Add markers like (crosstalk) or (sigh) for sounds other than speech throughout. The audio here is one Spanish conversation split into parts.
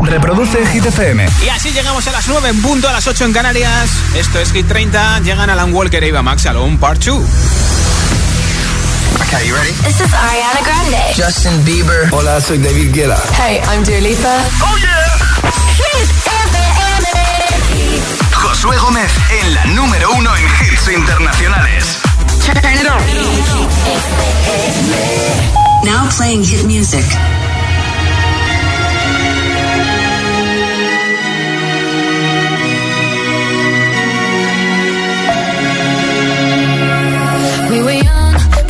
Reproduce Hit FM. Y así llegamos a las 9 en punto, a las 8 en Canarias. Esto es Hit 30. Llegan Alan Walker e Eva Max Alone Part 2. Okay, you ready? This is Ariana Grande. Justin Bieber. Hola, soy David Guetta. Hey, I'm Dua Lipa. Oh yeah. Hit FM. Josué Gómez en la número uno en hits internacionales. Turn it on. Now playing hit music.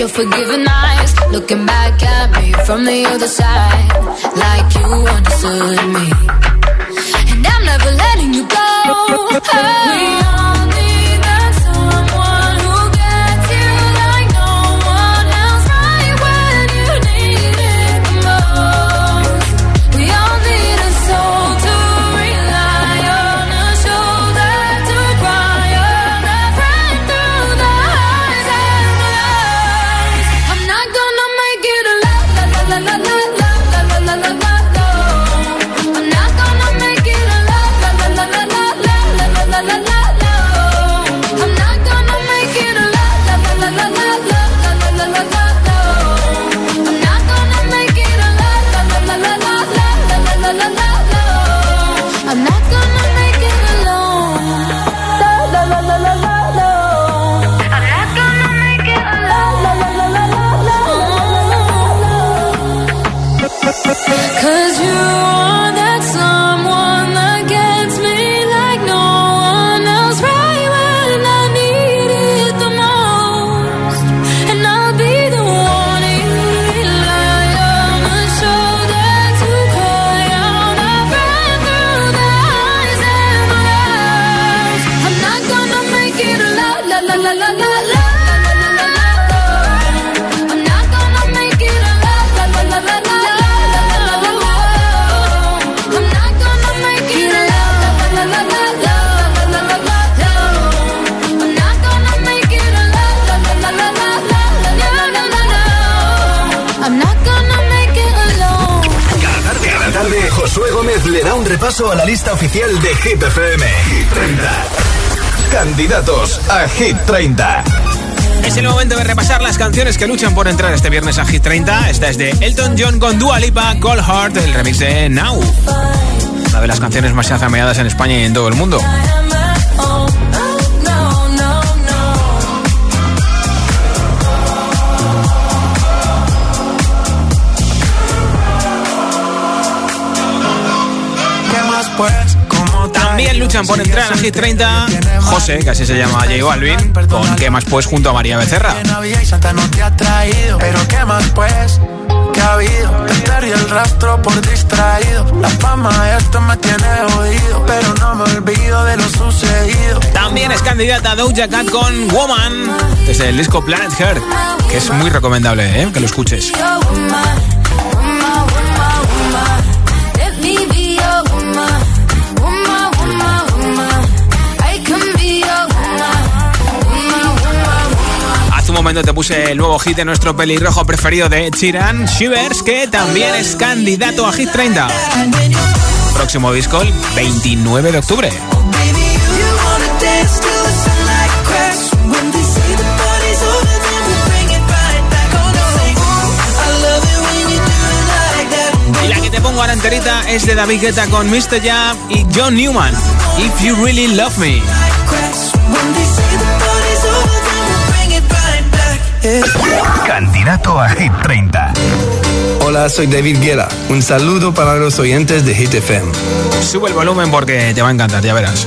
your forgiving eyes, looking back at me from the other side, like you understood me. And I'm never letting you go. We Hit 30. Es el momento de repasar las canciones que luchan por entrar este viernes a Hit 30. Esta es de Elton John con Dua Lipa, Cold Heart, el remix de Now. Una de las canciones más azameadas en España y en todo el mundo. Luchan por entrar a Hit 30 José, que así se llama J Balvin, con ¿Qué más pues? junto a María Becerra. Navidad y Santa no te ha traído. Pero qué más pues, que ha habido. Te perdí el rastro por distraído. La fama de esto me tiene jodido. Pero no me olvido de lo sucedido. También es candidata Doja Cat con Woman, desde el disco Planet Heart, que es muy recomendable ¿eh? que lo escuches. Momento te puse el nuevo hit de nuestro pelirrojo preferido de Chiran, Shivers, que también es candidato a Hit 30. Próximo disco el 29 de octubre. Y la que te pongo ahora enterita es de David Guetta con Mr. Jam y John Newman. If You Really Love Me. candidato a Hit 30. Hola, soy David Guerra. Un saludo para los oyentes de Hit FM. Sube el volumen porque te va a encantar, ya verás.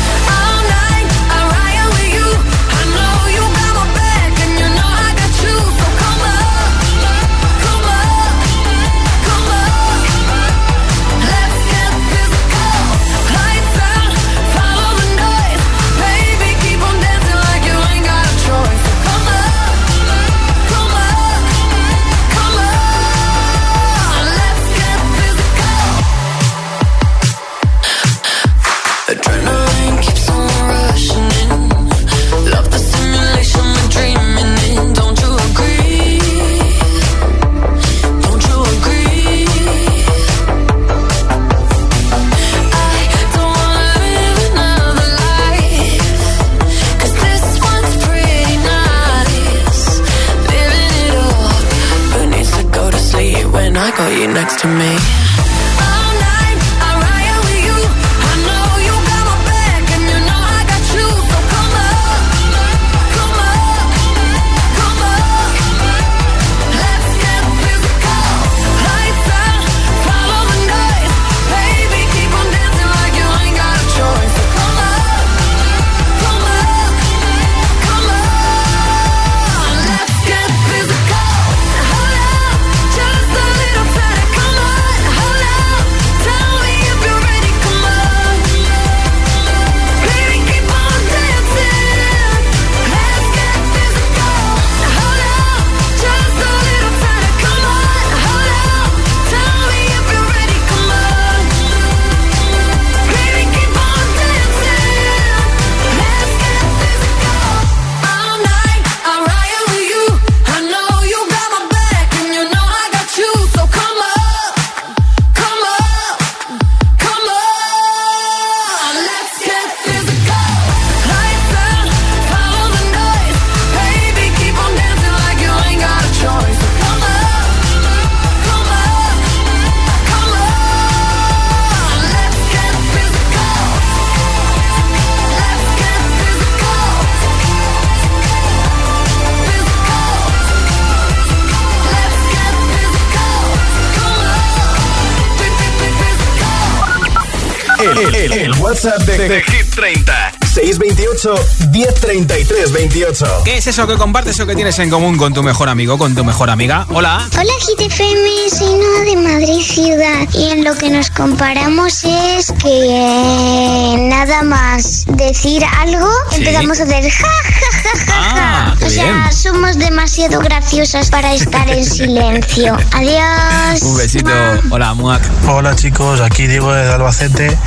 El, el- el WhatsApp de, de Hit 30. 628 1033 28. ¿Qué es eso que compartes o que tienes en común con tu mejor amigo, con tu mejor amiga? Hola. Hola GTFM, soy Noa de Madrid Ciudad y en lo que nos comparamos es que eh, nada más decir algo empezamos a hacer ja ja ja ja Ah, ja. qué O sea, bien. somos demasiado graciosas para estar en (laughs) silencio. Adiós. Un besito. Ma. Hola, Muak. Hola chicos, aquí Diego de Albacete.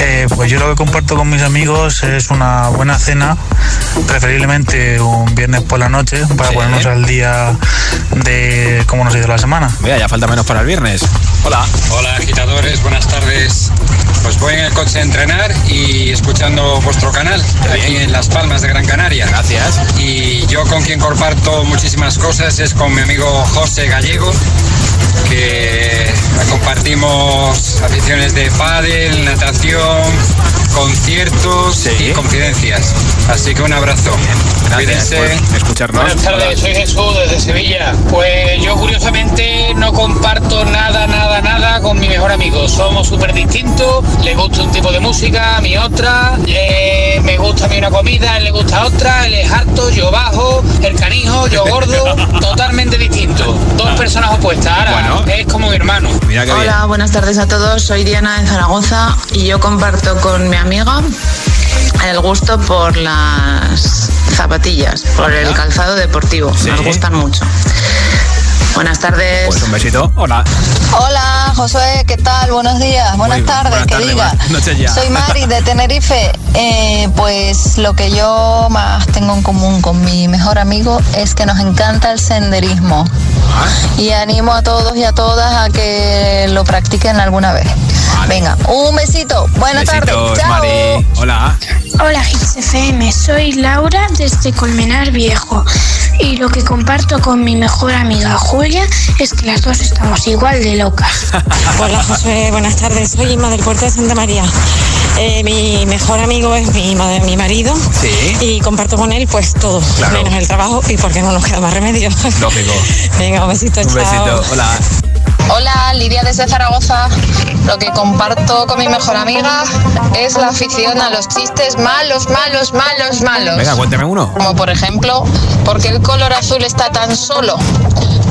Eh, pues yo lo que comparto con mis amigos es una buena cena, preferiblemente un viernes por la noche, para Sí. ponernos al día de cómo nos ha ido la semana. Mira, ya falta menos para el viernes. Hola. Hola agitadores, buenas tardes. Pues voy en el coche a entrenar y escuchando vuestro canal aquí en Las Palmas de Gran Canaria. Gracias. Y yo con quien comparto muchísimas cosas es con mi amigo José Gallego, que compartimos aficiones de pádel, natación, conciertos Sí. y confidencias. Así que un abrazo. Gracias por escucharnos. Buenas tardes, soy Jesús desde Sevilla. Pues yo curiosamente no comparto nada, nada, nada con mi mejor amigo. Somos súper distintos, le gusta un tipo de música, a mí otra, eh, me gusta a mí una comida, a él le gusta otra, él es harto, yo bajo, el canijo, yo gordo, (laughs) totalmente distinto. Dos personas opuestas, ahora Bueno. es como mi hermano. Mira qué bien. Hola, buenas tardes a todos. Soy Diana de Zaragoza y yo comparto con mi amiga el gusto por las zapatillas, por el calzado deportivo. Sí. Nos gustan mucho. Buenas tardes. Pues un besito. Hola. Hola, Josué, ¿qué tal? Buenos días, buenas Muy- tardes, buenas que diga. buenas noches ya. Soy Mari de Tenerife. Eh, pues lo que yo más tengo en común con mi mejor amigo es que nos encanta el senderismo. Ah. Y animo a todos y a todas a que lo practiquen alguna vez. Venga, un besito. Buenas tardes. Chao. Mari. Hola. Hola GTFM, soy Laura desde Colmenar Viejo y lo que comparto con mi mejor amiga Julia es que las dos estamos igual de locas. (laughs) Hola José, buenas tardes. Soy Inma del puerto de Santa María. Eh, mi mejor amigo es mi, ma- mi marido Sí. y comparto con él pues todo, Claro. menos el trabajo y porque no nos queda más remedio. Lógico. (laughs) Venga, un besito, Un chao. besito. Hola. Hola, Lidia desde Zaragoza. Lo que comparto con mi mejor amiga es la afición a los chistes malos, malos, malos, malos. Venga, cuéntame uno. Como por ejemplo, ¿por qué el color azul está tan solo?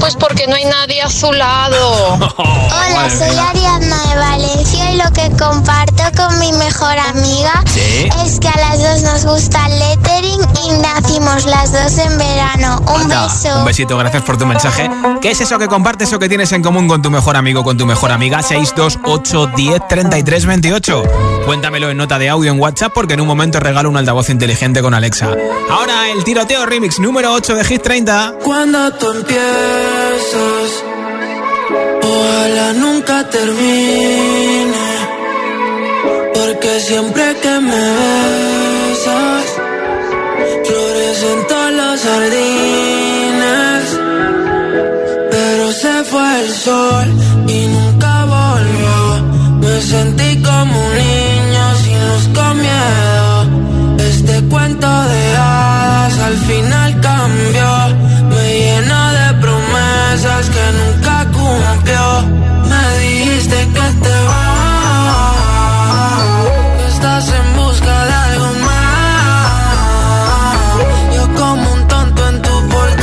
Pues porque no hay nadie azulado. (laughs) Hola, Madre soy mía. Ariadna de Valencia y lo que comparto con mi mejor amiga Sí. es que a las dos nos gusta el lettering y nacimos las dos en verano. Un Anda, beso. Un besito, gracias por tu mensaje. ¿Qué es eso que compartes o que tienes en común con tu mejor amigo, con tu mejor amiga? 628 10 33 28. Cuéntamelo en nota de audio en WhatsApp porque en un momento regalo un altavoz inteligente con Alexa. Ahora el tiroteo remix número 8 de Hit 30. Cuando tú empiezas, ojalá nunca termine. Porque siempre que me besas, florecen todos los jardines. Pero se fue el sol y nunca volvió. Me sentí como un niño sin luz con miedo. Este cuento de hadas al final cambió. Me llenó de promesas que nunca cumplió. Me dijiste que te vas, que estás en busca de algo más. Yo como un tonto en tu portal.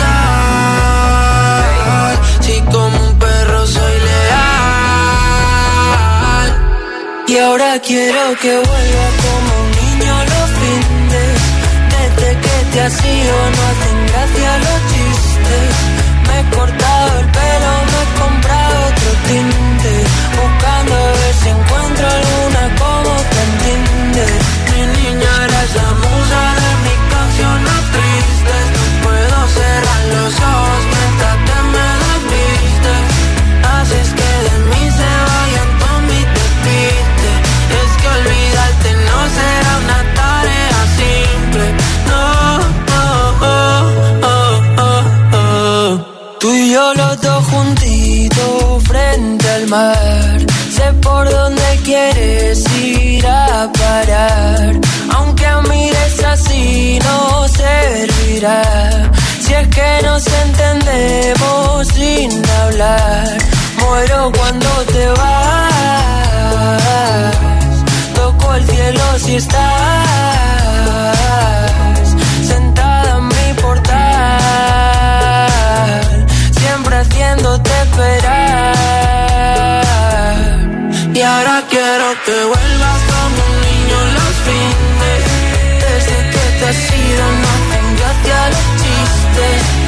Si como un perro soy leal. Y ahora quiero que vuelva como un niño los fines. Desde que te has ido no hacen parar. Aunque mires así no servirá. Si es que nos entendemos sin hablar. Muero cuando te vas. Toco estás sentada en mi portal, siempre haciéndote esperar. Y ahora quiero que vuelvas que te has ido no hacen gracia los chistes.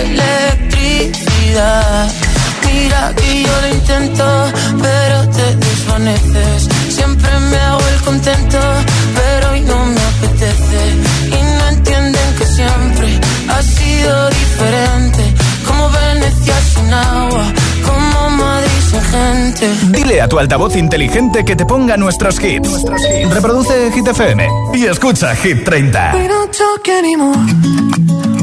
electricidad Mira que yo lo intento, pero te desvaneces. Siempre me hago el contento, pero hoy no me apetece. Y no entienden que siempre ha sido diferente. Como Venecia sin agua, como Madrid sin gente. Dile a tu altavoz inteligente que te ponga nuestros hits. Reproduce Hit FM y escucha Hit 30. We don't talk anymore.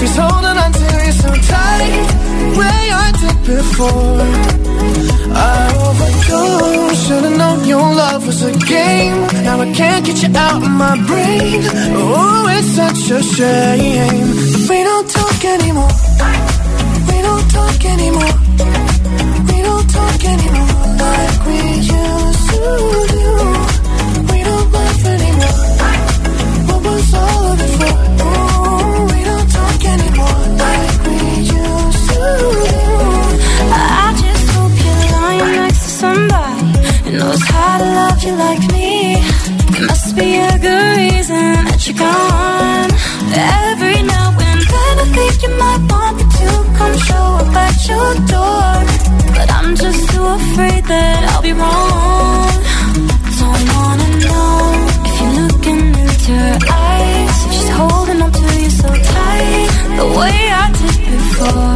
He's holding on to you so tight, way I did before. I overdosed. Should've known your love was a game. Now I can't get you out of my brain. Oh, it's such a shame. We don't talk anymore. We don't talk anymore. We don't talk anymore like we used to do. Love you like me. There must be a good reason that you're gone. Every now and then I think you might want me to come show up at your door. But I'm just too afraid that I'll be wrong. Don't wanna know if you're looking into her eyes. She's holding on to you so tight, the way I did before.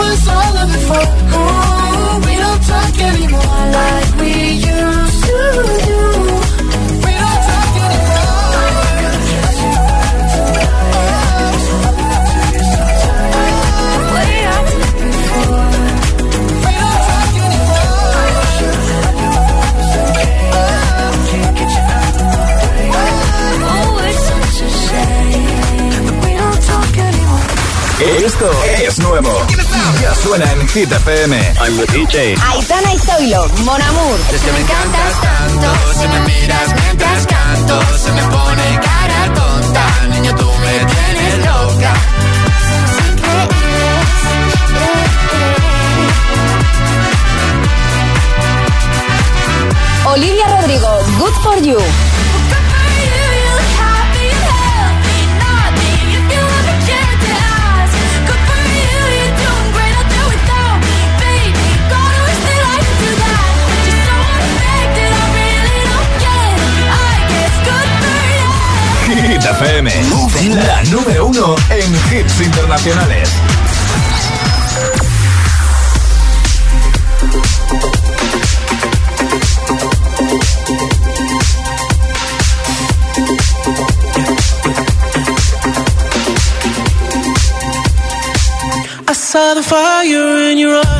Was all of it for? Oh, we don't talk anymore like we used to do. Suena en Hit FM. I'm the DJ. Aitana y Zoilo, Mon Amour. Es que me encantas tanto, si me miras mientras canto, se me pone cara tonta, niño tú me tienes loca. Olivia Rodrigo, Good for You. FM, la número uno en hits internacionales. I saw the fire in your eyes.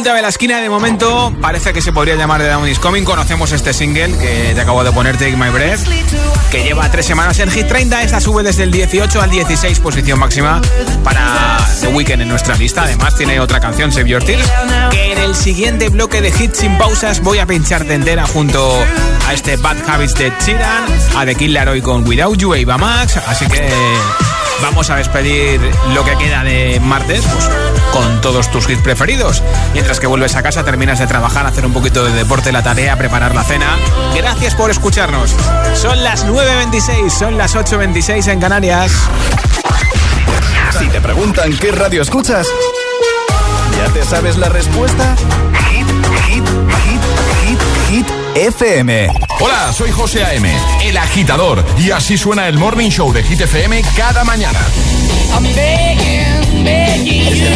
Vuelta de la esquina. De momento parece que se podría llamar The Down is Coming. Conocemos este single que te acabo de poner, Take My Breath, que lleva tres semanas en Hit 30. Esta sube desde el 18 al 16, posición máxima para The Weeknd en nuestra lista. Además, tiene otra canción, Save Your Tears, que en el siguiente bloque de hits sin pausas voy a pincharte entera junto a este Bad Habits de Chiran, a The Kid Laroi con Without You e Eva Max. Así que vamos a despedir lo que queda de martes pues, con todos tus hits preferidos. Mientras que vuelves a casa, terminas de trabajar, hacer un poquito de deporte, la tarea, preparar la cena. Gracias por escucharnos. Son las 9.26, son las 8.26 en Canarias. Si te preguntan qué radio escuchas, ¿ya te sabes la respuesta? Hit, hit, hit, hit, hit, FM. Hola, soy José A.M., el agitador, y así suena el Morning Show de Hit FM cada mañana. I'm begging, begging you.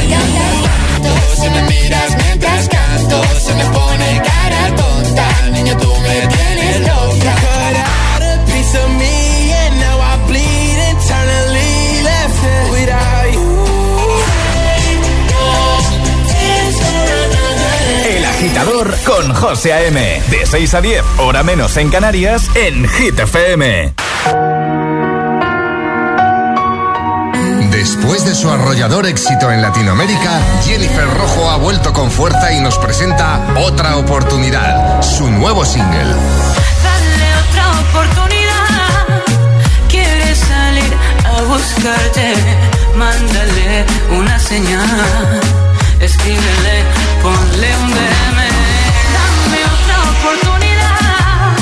Si me miras mientras canto, se me pone cara tonta. Niña, tú me tienes loca. Cut out a piece of me and now I bleed internally left without you. El agitador con José A.M. De 6 a 10, hora menos en Canarias, en Hit FM. Después de su arrollador éxito en Latinoamérica, Jennifer Rojo ha vuelto con fuerza y nos presenta Otra Oportunidad, su nuevo single. Dale otra oportunidad. Quieres salir a buscarte. Mándale una señal. Escríbele, ponle un DM. Dame otra oportunidad.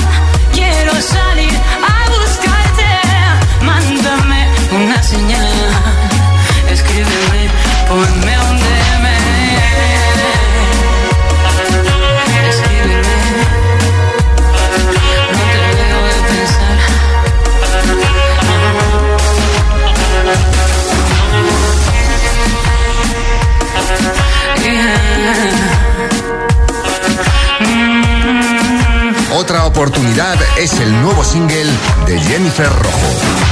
Quiero salir No te. Otra Oportunidad es el nuevo single de Jennifer Rojo.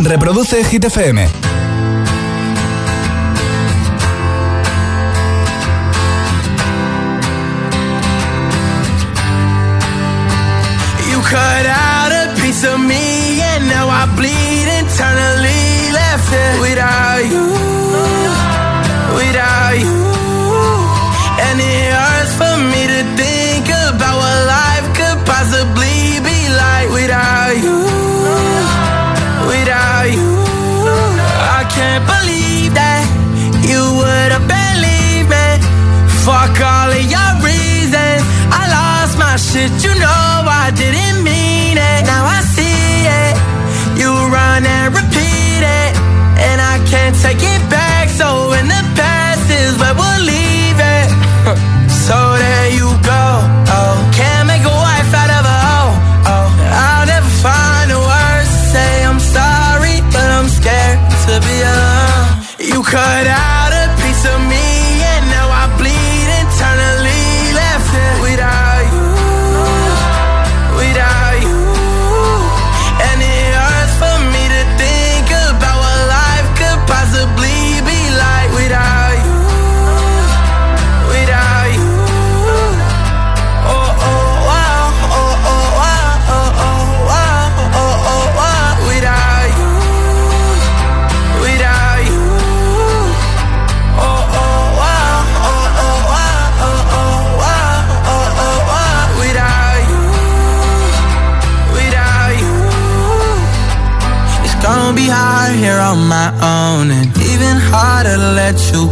Reproduce Hit FM. You cut out a piece of me and now I bleed internally left it without you, without believe that you would have believed me. Fuck all of your reasons. I lost my shit, you know I didn't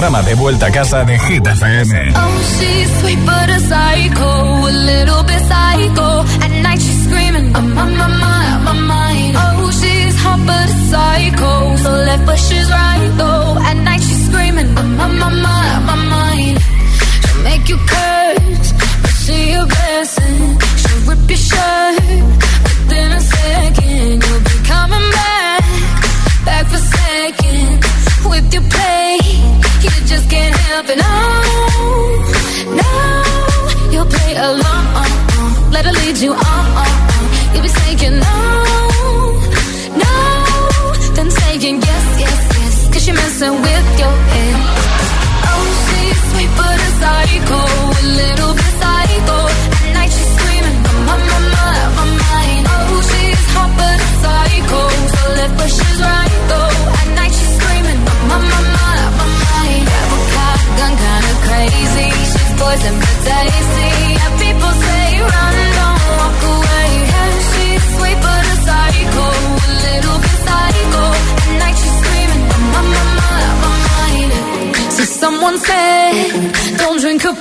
programa de vuelta a casa de Hit FM. Oh, she's sweet but a psycho, a little bit psycho. At night she's screaming, I'm on my mind, my mind. Oh, she's hot but a psycho, so left but she's right though. At night she's screaming, I'm on my mind, my mind. She'll make you curse, but she a blessing. She'll rip your shirt within a second. You'll be coming back, back for seconds. With your play, can't help it. No, no, you'll play along. Let her lead you on. You'll be saying no, poison but tasty. And people say run, don't walk away. Yeah, she's sweet but a psycho, a little bit psycho. At night she's screaming, I'm on my mind. So someone said, don't drink her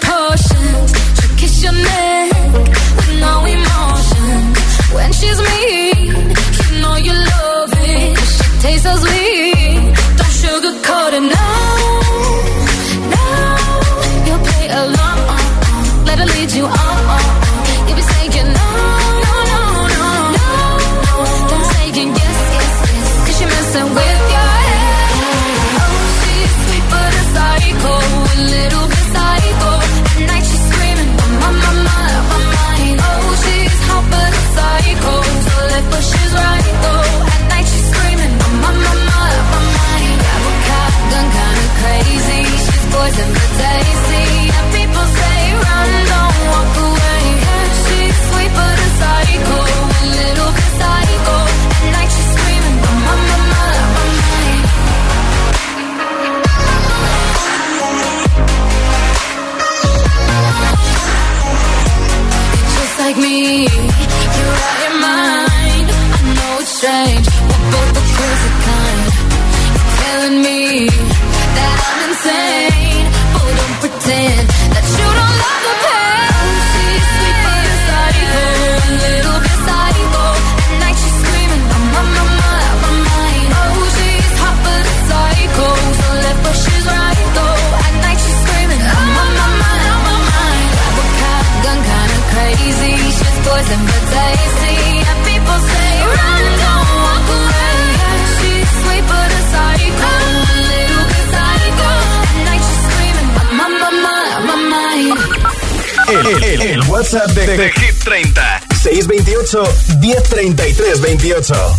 628 1033 28.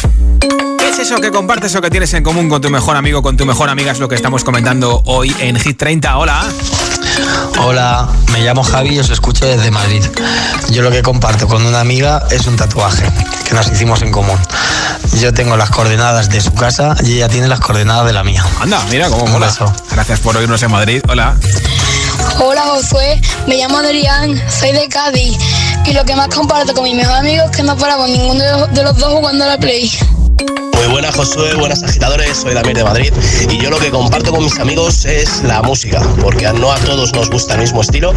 ¿Qué es eso que compartes o que tienes en común con tu mejor amigo, con tu mejor amiga? Es lo que estamos comentando hoy en Hit 30. Hola. Hola, me llamo Javi y os escucho desde Madrid. Yo lo que comparto con una amiga es un tatuaje que nos hicimos en común. Yo tengo las coordenadas de su casa y ella tiene las coordenadas de la mía. Anda, mira cómo Un mola. beso. Gracias por oírnos en Madrid. Hola. Hola Josué, me llamo Adrián, soy de Cádiz y lo que más comparto con mi mejor amigo es que no paramos ninguno de los dos jugando a la Play. Muy buenas, Josué, buenas agitadores, soy Damir de Madrid y yo lo que comparto con mis amigos es la música, porque no a todos nos gusta el mismo estilo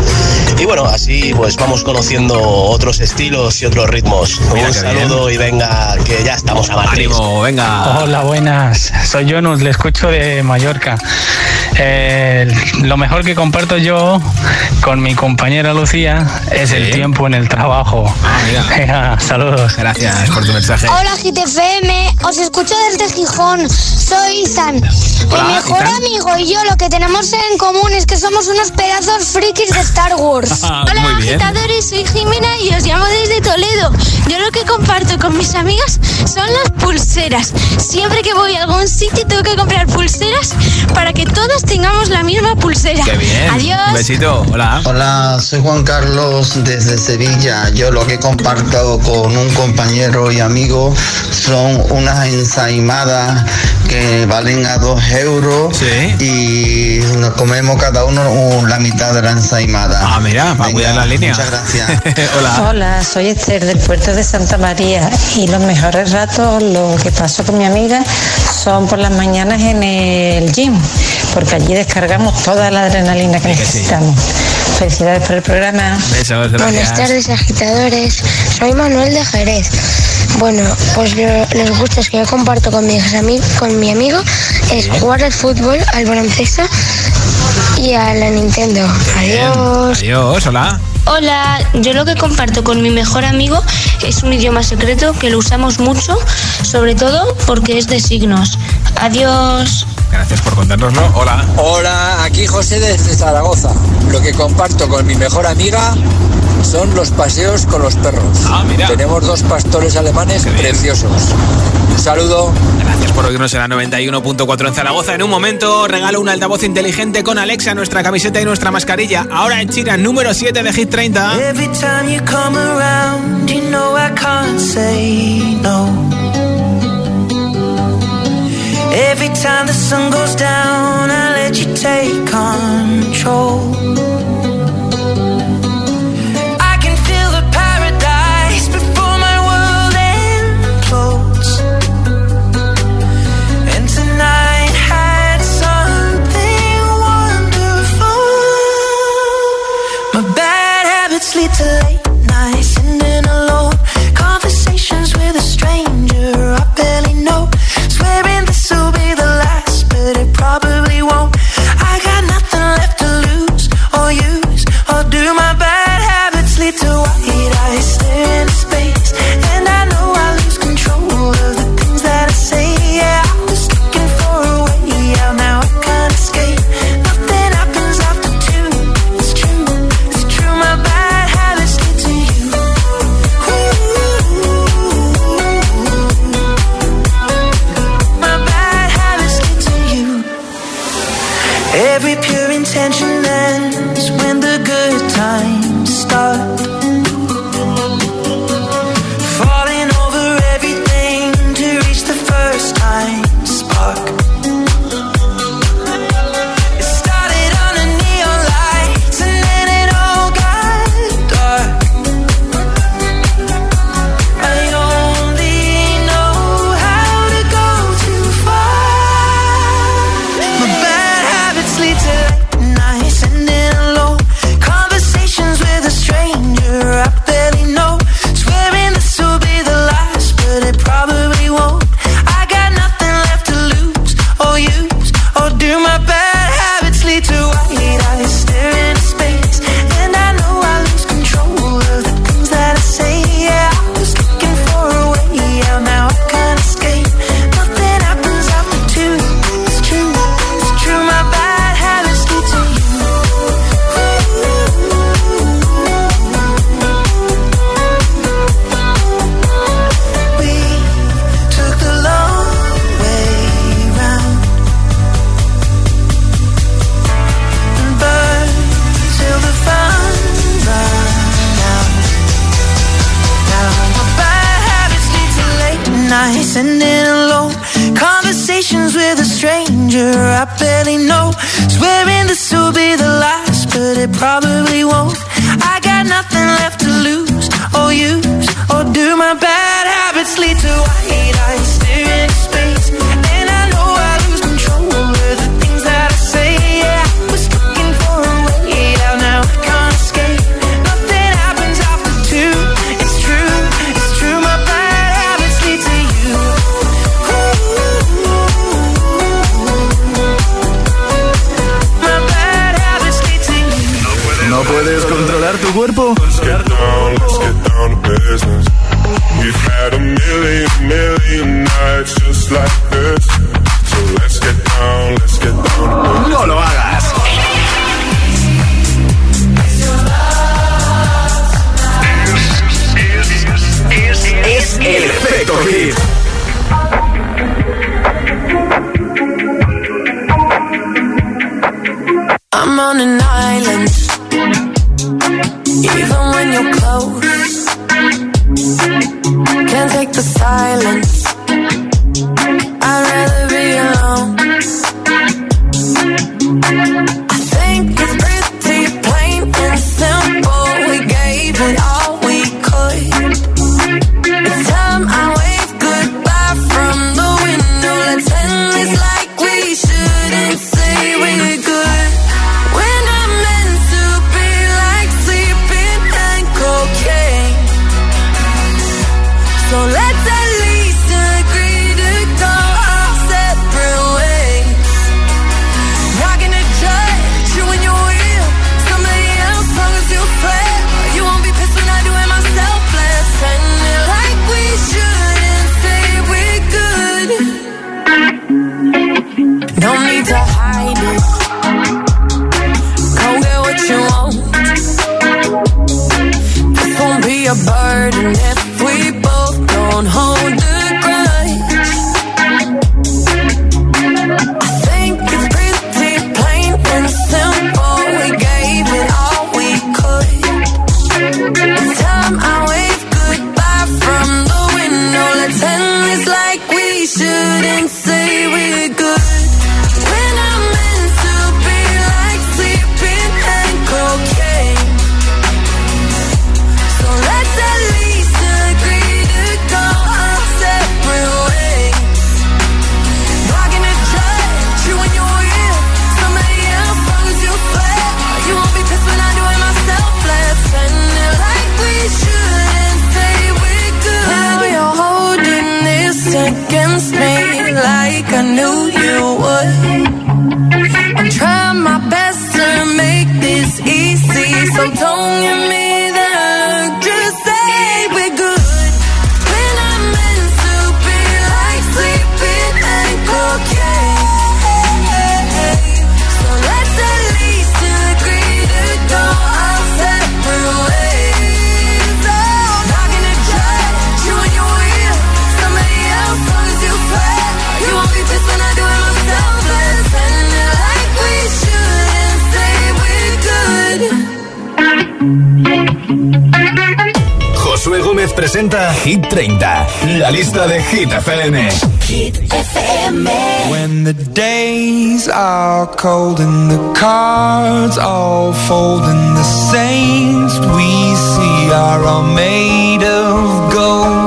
y bueno, así pues vamos conociendo otros estilos y otros ritmos. Un saludo y venga, que ya estamos a Madrid. venga. Hola, buenas, soy Jonus, le escucho de Mallorca. Eh, lo mejor que comparto yo con mi compañera Lucía es el tiempo en el trabajo. (laughs) Venga, saludos. Gracias por tu mensaje. Hola GTFM, os escucho desde Gijón, soy Izan. Hola, Mi mejor Izan. amigo y yo lo que tenemos en común es que somos unos pedazos frikis de Star Wars. Hola, Muy bien. agitadores, soy Jimena y os llamo desde Toledo. Yo lo que comparto con mis amigas son las pulseras. Siempre que voy a algún sitio tengo que comprar pulseras para que todos tengamos la misma pulsera. Qué bien. Adiós. Un besito. Hola. Hola, soy Juan Carlos desde Sevilla. Yo lo que comparto con un compañero y amigo son unas ensaimadas que valen a dos euros y nos comemos cada uno la mitad de la ensaimada. Ah, mira, para cuidar la línea. Muchas gracias. (laughs) Hola. Hola, soy Esther del puerto de Santa María y los mejores ratos, lo que paso con mi amiga, son por las mañanas en el gym, porque allí descargamos toda la adrenalina que necesitamos. Felicidades por el programa. Besos, Buenas tardes, agitadores. Soy Manuel de Jerez. Bueno, pues lo- los gustos que yo comparto con mi, con mi amigo es jugar al fútbol, al baloncesto y a la Nintendo. Adiós. Adiós, hola. Hola, yo lo que comparto con mi mejor amigo es un idioma secreto que lo usamos mucho, sobre todo porque es de signos. Adiós. Gracias por contárnoslo. Hola. Hola, aquí José desde Zaragoza. Lo que comparto con mi mejor amiga son los paseos con los perros. Tenemos dos pastores alemanes preciosos. Un saludo. Gracias por oírnos en la 91.4 en Zaragoza. En un momento regalo un altavoz inteligente con Alexa, nuestra camiseta y nuestra mascarilla. Ahora en China, número 7 de Hit 30. Every time you come around, you know I can't say no. Every time the sun goes down, I let you take control. Presenta Hit 30, la lista de Hit FM. Hit FM. When the days are cold and the cards all fold and the saints we see are all made of gold.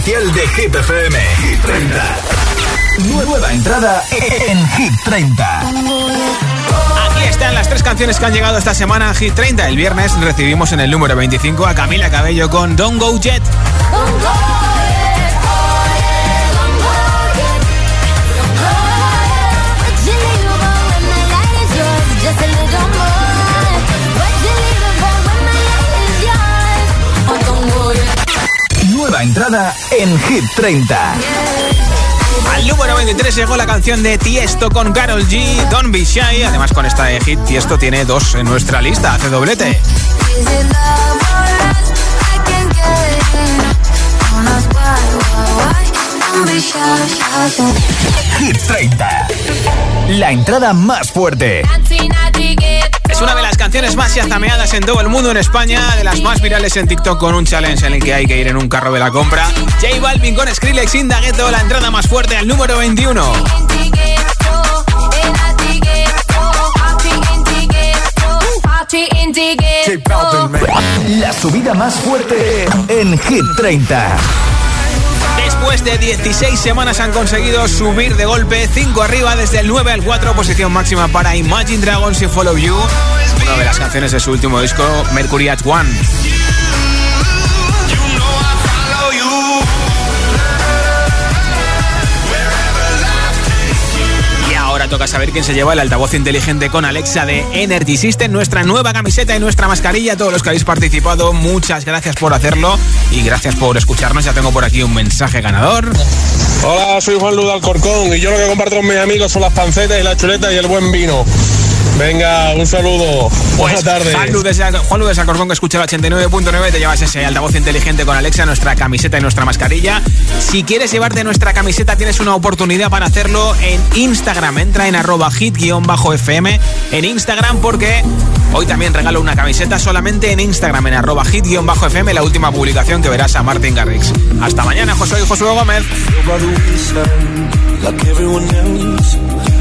Oficial de Hit FM. Hit 30. Nueva entrada en Hit 30. Aquí están las tres canciones que han llegado esta semana a Hit 30. El viernes recibimos en el número 25 a Camila Cabello con Don't Go Jet. Entrada en Hit 30. Al número 23 llegó la canción de Tiesto con Carol G, Don't Be Shy. Además, con esta de hit, Tiesto tiene dos en nuestra lista, hace doblete. Hit 30. La entrada más fuerte. Es una de las canciones más yazameadas en todo el mundo en España, de las más virales en TikTok con un challenge en el que hay que ir en un carro de la compra. J Balvin con Skrillex Indagueto, la entrada más fuerte al número 21. La subida más fuerte en Hit 30. Después de 16 semanas han conseguido subir de golpe 5 arriba desde el 9 al 4, posición máxima para Imagine Dragons y Follow You, una de las canciones de su último disco, Mercury at One. Toca saber quién se lleva el altavoz inteligente con Alexa de Energy System, nuestra nueva camiseta y nuestra mascarilla. Todos los que habéis participado, muchas gracias por hacerlo y gracias por escucharnos. Ya tengo por aquí un mensaje ganador. Hola, soy Juan Ludo Alcorcón y yo lo que comparto con mis amigos son las pancetas y la chuleta y el buen vino. Venga, un saludo. Buenas tardes. Juan Lu desde, Juan Lu desde Alcorcón que escucha el 89.9 te llevas ese altavoz inteligente con Alexa, nuestra camiseta y nuestra mascarilla. Si quieres llevarte nuestra camiseta tienes una oportunidad para hacerlo en Instagram. Entra en arroba hit-fm en Instagram porque hoy también regalo una camiseta solamente en Instagram en arroba hit-fm la última publicación que verás a Martin Garrix. Hasta mañana, José y Josué Gómez.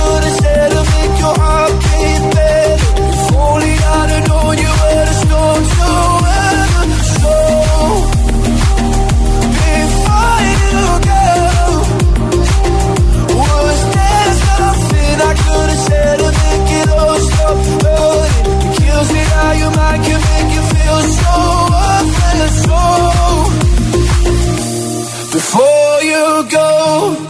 Something I could have said to make your heart beat better? If only I'd have known you before you go, was there something I could have said to make it all stop? It kills me how your mind can make you feel so worthless. Before you go.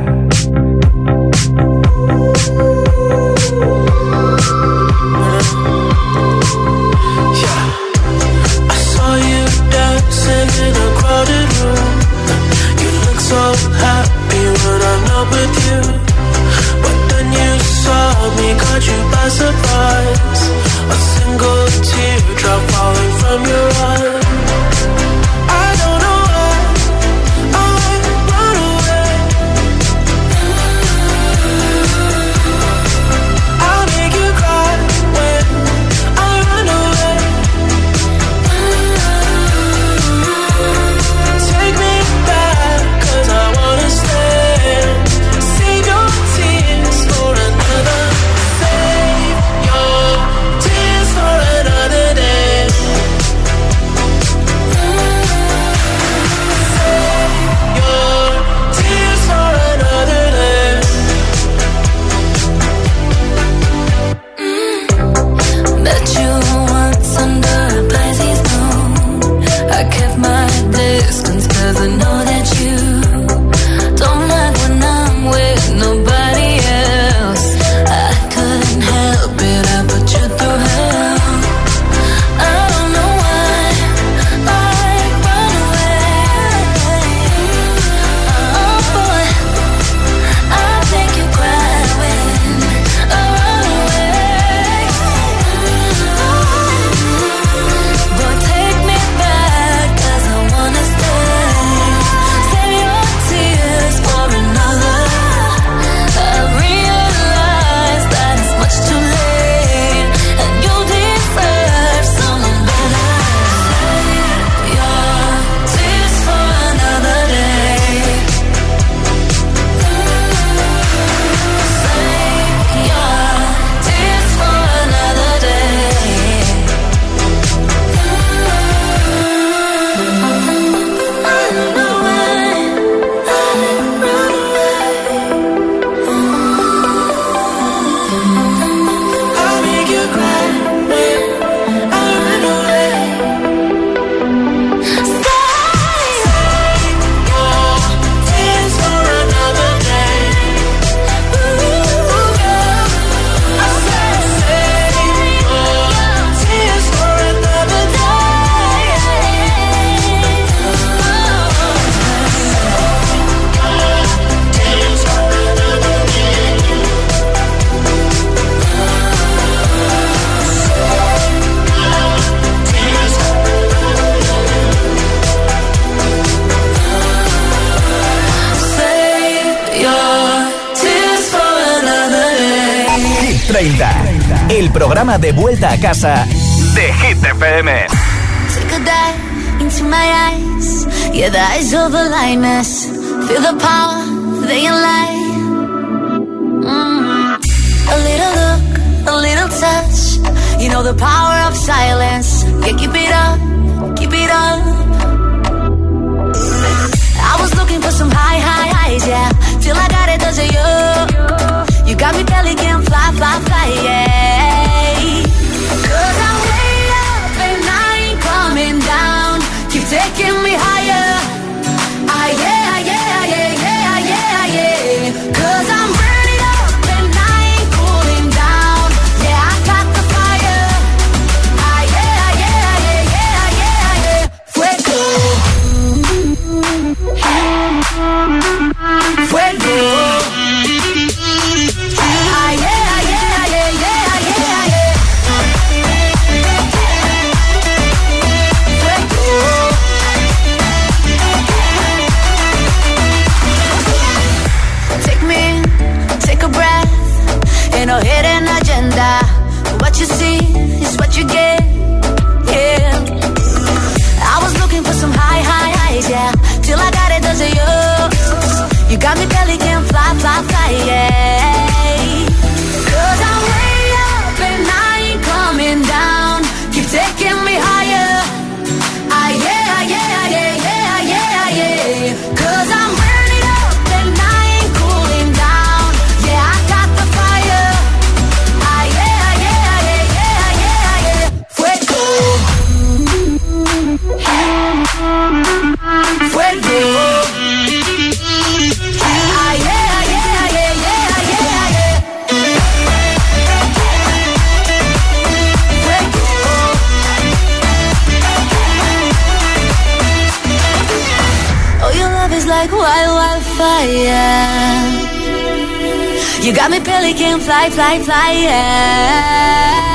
programa de vuelta a casa de Hit FM. Take a dive into my eyes, yeah, the eyes of a lioness. Feel the power, they lie. Mm. A little look, a little touch, you know the power of silence. Yeah, keep it up, keep it up. I was looking for some high, high highs, yeah, till I got it, does it you? You got me belly can fly, fly, fly, yeah. Got me pelican fly, fly, fly, yeah.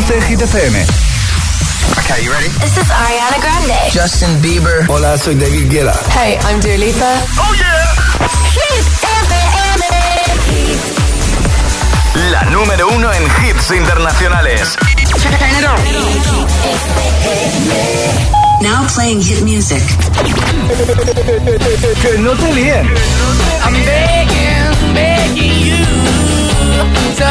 Reproduce Hit FM. Okay, you ready? This is Ariana Grande. Justin Bieber. Hola, soy David Guetta. Hey, I'm Dua Lipa. Oh yeah. Hit FM. La número uno en hits internacionales. Turn it on. Now playing hit music. que no te líen. I'm begging, begging you.